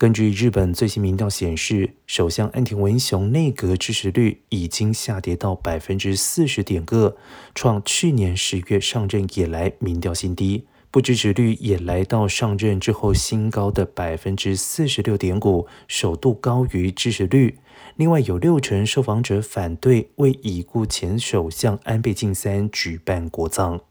根据日本最新民调显示首相安田文雄内阁支持率已经下跌到百分之四十点个创去年十月上任以来民调新低不支持率也来到上任之后新高的百分之四十六点五首度高于支持率。另外有六成受访者反对为已故前首相安倍晋三举办国葬。